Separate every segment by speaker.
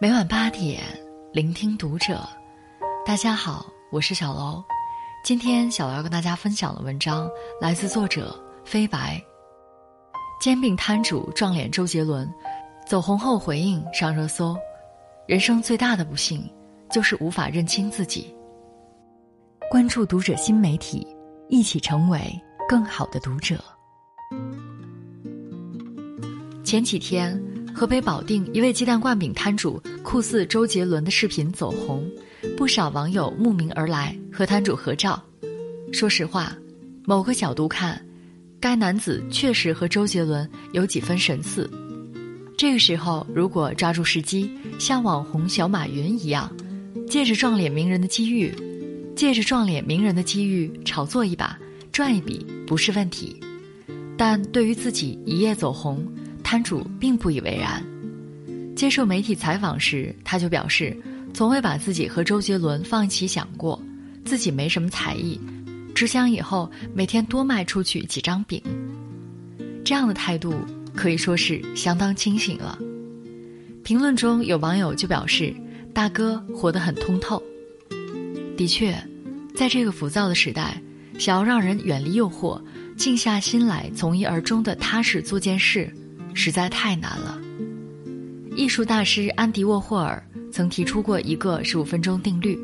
Speaker 1: 每晚八点，聆听读者。大家好，我是小楼。今天小楼要跟大家分享的文章来自作者飞白。煎饼摊主撞脸周杰伦，走红后回应上热搜。人生最大的不幸，就是无法认清自己。关注读者新媒体，一起成为更好的读者。前几天。河北保定一位鸡蛋灌饼摊主酷似周杰伦的视频走红，不少网友慕名而来和摊主合照。说实话，某个角度看，该男子确实和周杰伦有几分神似。这个时候，如果抓住时机，像网红小马云一样，借着撞脸名人的机遇，借着撞脸名人的机遇炒作一把，赚一笔不是问题。但对于自己一夜走红，摊主并不以为然，接受媒体采访时，他就表示，从未把自己和周杰伦放一起想过，自己没什么才艺，只想以后每天多卖出去几张饼。这样的态度可以说是相当清醒了。评论中有网友就表示，大哥活得很通透。的确，在这个浮躁的时代，想要让人远离诱惑，静下心来从一而终的踏实做件事。实在太难了。艺术大师安迪沃霍尔曾提出过一个十五分钟定律，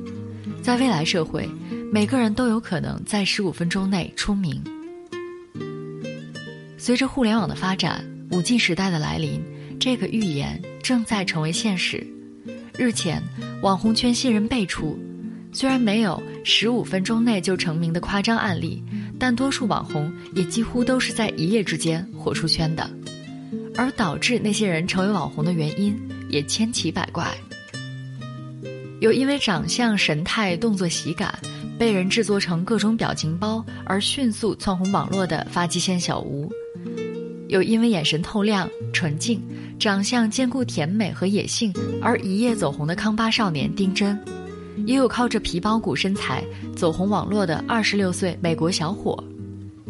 Speaker 1: 在未来社会，每个人都有可能在十五分钟内出名。随着互联网的发展，五 G 时代的来临，这个预言正在成为现实。日前，网红圈新人辈出，虽然没有十五分钟内就成名的夸张案例，但多数网红也几乎都是在一夜之间火出圈的。而导致那些人成为网红的原因也千奇百怪，有因为长相、神态、动作喜感，被人制作成各种表情包而迅速窜红网络的发际线小吴；有因为眼神透亮、纯净，长相兼顾甜美和野性而一夜走红的康巴少年丁真；也有靠着皮包骨身材走红网络的二十六岁美国小伙。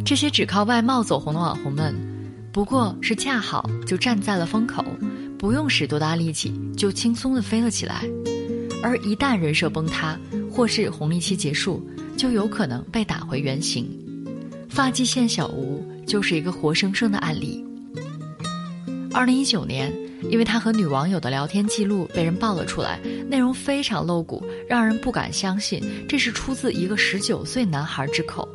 Speaker 1: 这些只靠外貌走红的网红们。不过是恰好就站在了风口，不用使多大力气就轻松的飞了起来，而一旦人设崩塌或是红利期结束，就有可能被打回原形。发际线小吴就是一个活生生的案例。二零一九年，因为他和女网友的聊天记录被人爆了出来，内容非常露骨，让人不敢相信这是出自一个十九岁男孩之口。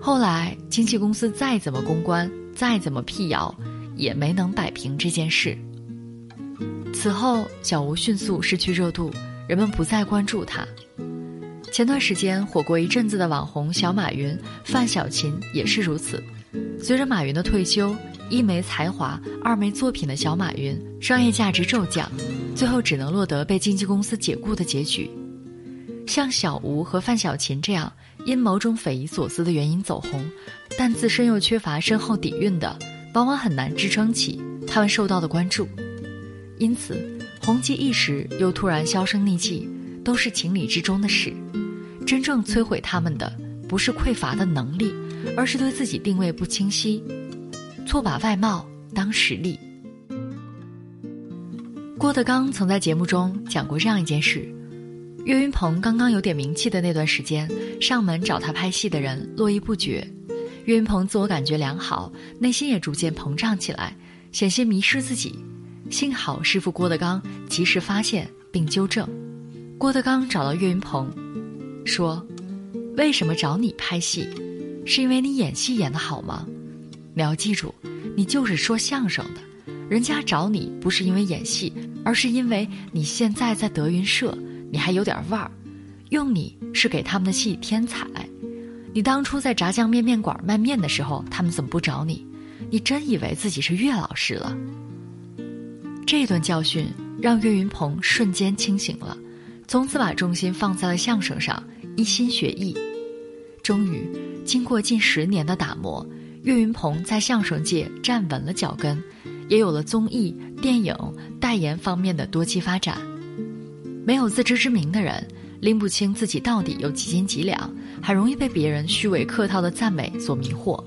Speaker 1: 后来经纪公司再怎么公关。再怎么辟谣，也没能摆平这件事。此后，小吴迅速失去热度，人们不再关注他。前段时间火过一阵子的网红小马云、范小勤也是如此。随着马云的退休，一没才华，二没作品的小马云，商业价值骤降，最后只能落得被经纪公司解雇的结局。像小吴和范小勤这样因某种匪夷所思的原因走红。但自身又缺乏深厚底蕴的，往往很难支撑起他们受到的关注，因此红极一时又突然销声匿迹，都是情理之中的事。真正摧毁他们的，不是匮乏的能力，而是对自己定位不清晰，错把外貌当实力。郭德纲曾在节目中讲过这样一件事：岳云鹏刚刚有点名气的那段时间，上门找他拍戏的人络绎不绝。岳云鹏自我感觉良好，内心也逐渐膨胀起来，险些迷失自己。幸好师傅郭德纲及时发现并纠正。郭德纲找到岳云鹏，说：“为什么找你拍戏？是因为你演戏演得好吗？你要记住，你就是说相声的，人家找你不是因为演戏，而是因为你现在在德云社，你还有点腕儿，用你是给他们的戏添彩。”你当初在炸酱面面馆卖面的时候，他们怎么不找你？你真以为自己是岳老师了？这顿教训让岳云鹏瞬间清醒了，从此把重心放在了相声上，一心学艺。终于，经过近十年的打磨，岳云鹏在相声界站稳了脚跟，也有了综艺、电影、代言方面的多期发展。没有自知之明的人。拎不清自己到底有几斤几两，很容易被别人虚伪客套的赞美所迷惑。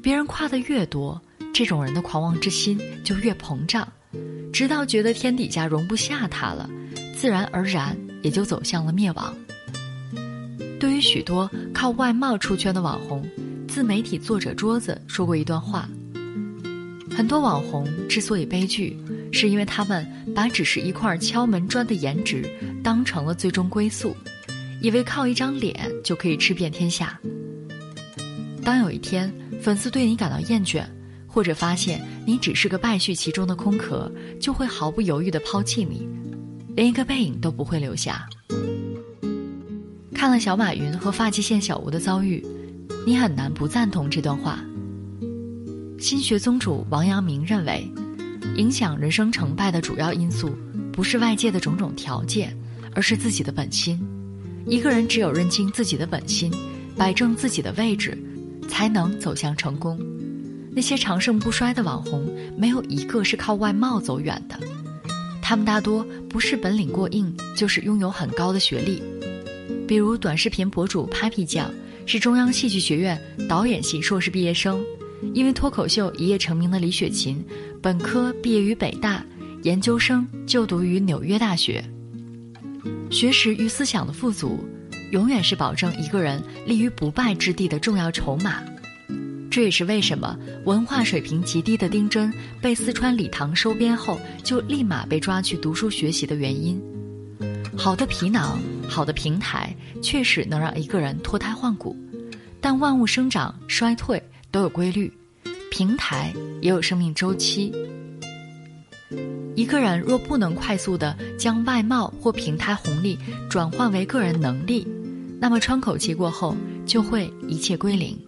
Speaker 1: 别人夸的越多，这种人的狂妄之心就越膨胀。直到觉得天底下容不下他了，自然而然也就走向了灭亡。对于许多靠外貌出圈的网红，自媒体作者桌子说过一段话：很多网红之所以悲剧，是因为他们把只是一块敲门砖的颜值当成了最终归宿，以为靠一张脸就可以吃遍天下。当有一天粉丝对你感到厌倦，或者发现你只是个败絮其中的空壳，就会毫不犹豫地抛弃你，连一个背影都不会留下。看了小马云和发际线小吴的遭遇，你很难不赞同这段话。心学宗主王阳明认为，影响人生成败的主要因素，不是外界的种种条件，而是自己的本心。一个人只有认清自己的本心，摆正自己的位置。才能走向成功。那些长盛不衰的网红，没有一个是靠外貌走远的。他们大多不是本领过硬，就是拥有很高的学历。比如短视频博主 Papi 酱，是中央戏剧学院导演系硕士毕业生；因为脱口秀一夜成名的李雪琴，本科毕业于北大，研究生就读于纽约大学。学识与思想的富足。永远是保证一个人立于不败之地的重要筹码，这也是为什么文化水平极低的丁真被四川礼堂收编后，就立马被抓去读书学习的原因。好的皮囊，好的平台，确实能让一个人脱胎换骨，但万物生长衰退都有规律，平台也有生命周期。一个人若不能快速的将外貌或平台红利转换为个人能力，那么窗口期过后就会一切归零。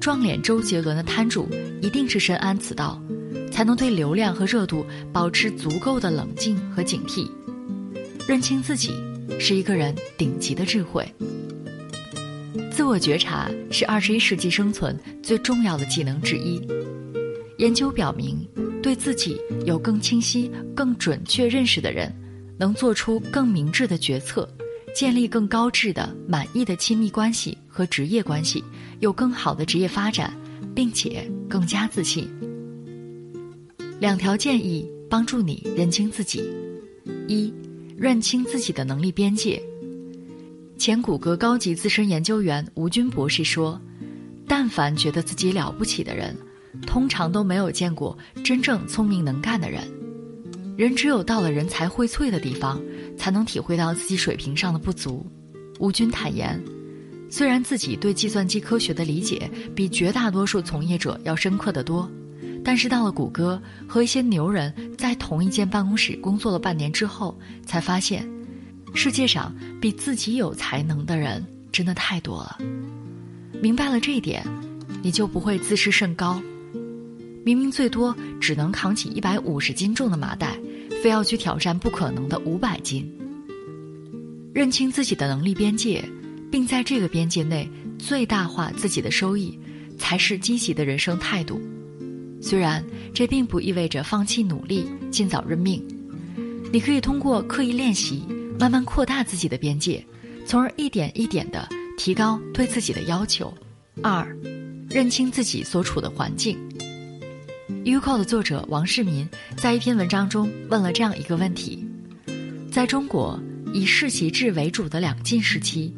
Speaker 1: 撞脸周杰伦的摊主一定是深谙此道，才能对流量和热度保持足够的冷静和警惕。认清自己是一个人顶级的智慧。自我觉察是二十一世纪生存最重要的技能之一。研究表明，对自己有更清晰、更准确认识的人，能做出更明智的决策。建立更高质的、满意的亲密关系和职业关系，有更好的职业发展，并且更加自信。两条建议帮助你认清自己：一、认清自己的能力边界。前谷歌高级资深研究员吴军博士说：“但凡觉得自己了不起的人，通常都没有见过真正聪明能干的人。人只有到了人才荟萃的地方。”才能体会到自己水平上的不足。吴军坦言，虽然自己对计算机科学的理解比绝大多数从业者要深刻得多，但是到了谷歌和一些牛人在同一间办公室工作了半年之后，才发现，世界上比自己有才能的人真的太多了。明白了这一点，你就不会自视甚高。明明最多只能扛起一百五十斤重的麻袋。非要去挑战不可能的五百斤。认清自己的能力边界，并在这个边界内最大化自己的收益，才是积极的人生态度。虽然这并不意味着放弃努力、尽早认命，你可以通过刻意练习，慢慢扩大自己的边界，从而一点一点地提高对自己的要求。二，认清自己所处的环境。Uco 的作者王世民在一篇文章中问了这样一个问题：在中国以世袭制为主的两晋时期，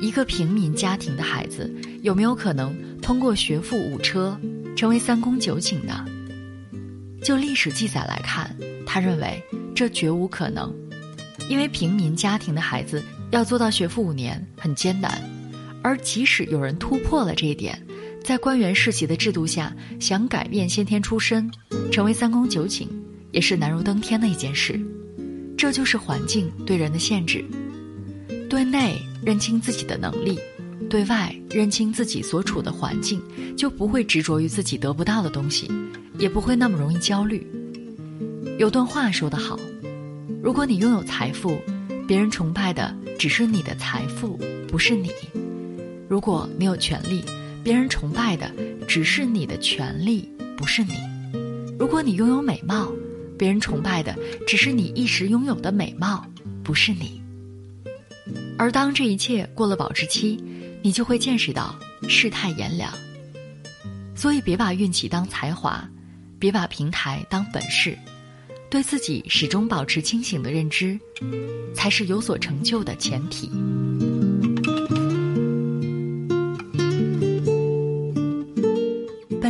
Speaker 1: 一个平民家庭的孩子有没有可能通过学富五车成为三公九卿呢？就历史记载来看，他认为这绝无可能，因为平民家庭的孩子要做到学富五年很艰难，而即使有人突破了这一点。在官员世袭的制度下，想改变先天出身，成为三公九卿，也是难如登天的一件事。这就是环境对人的限制。对内认清自己的能力，对外认清自己所处的环境，就不会执着于自己得不到的东西，也不会那么容易焦虑。有段话说得好：如果你拥有财富，别人崇拜的只是你的财富，不是你；如果你有权利，别人崇拜的只是你的权利，不是你。如果你拥有美貌，别人崇拜的只是你一时拥有的美貌，不是你。而当这一切过了保质期，你就会见识到世态炎凉。所以，别把运气当才华，别把平台当本事。对自己始终保持清醒的认知，才是有所成就的前提。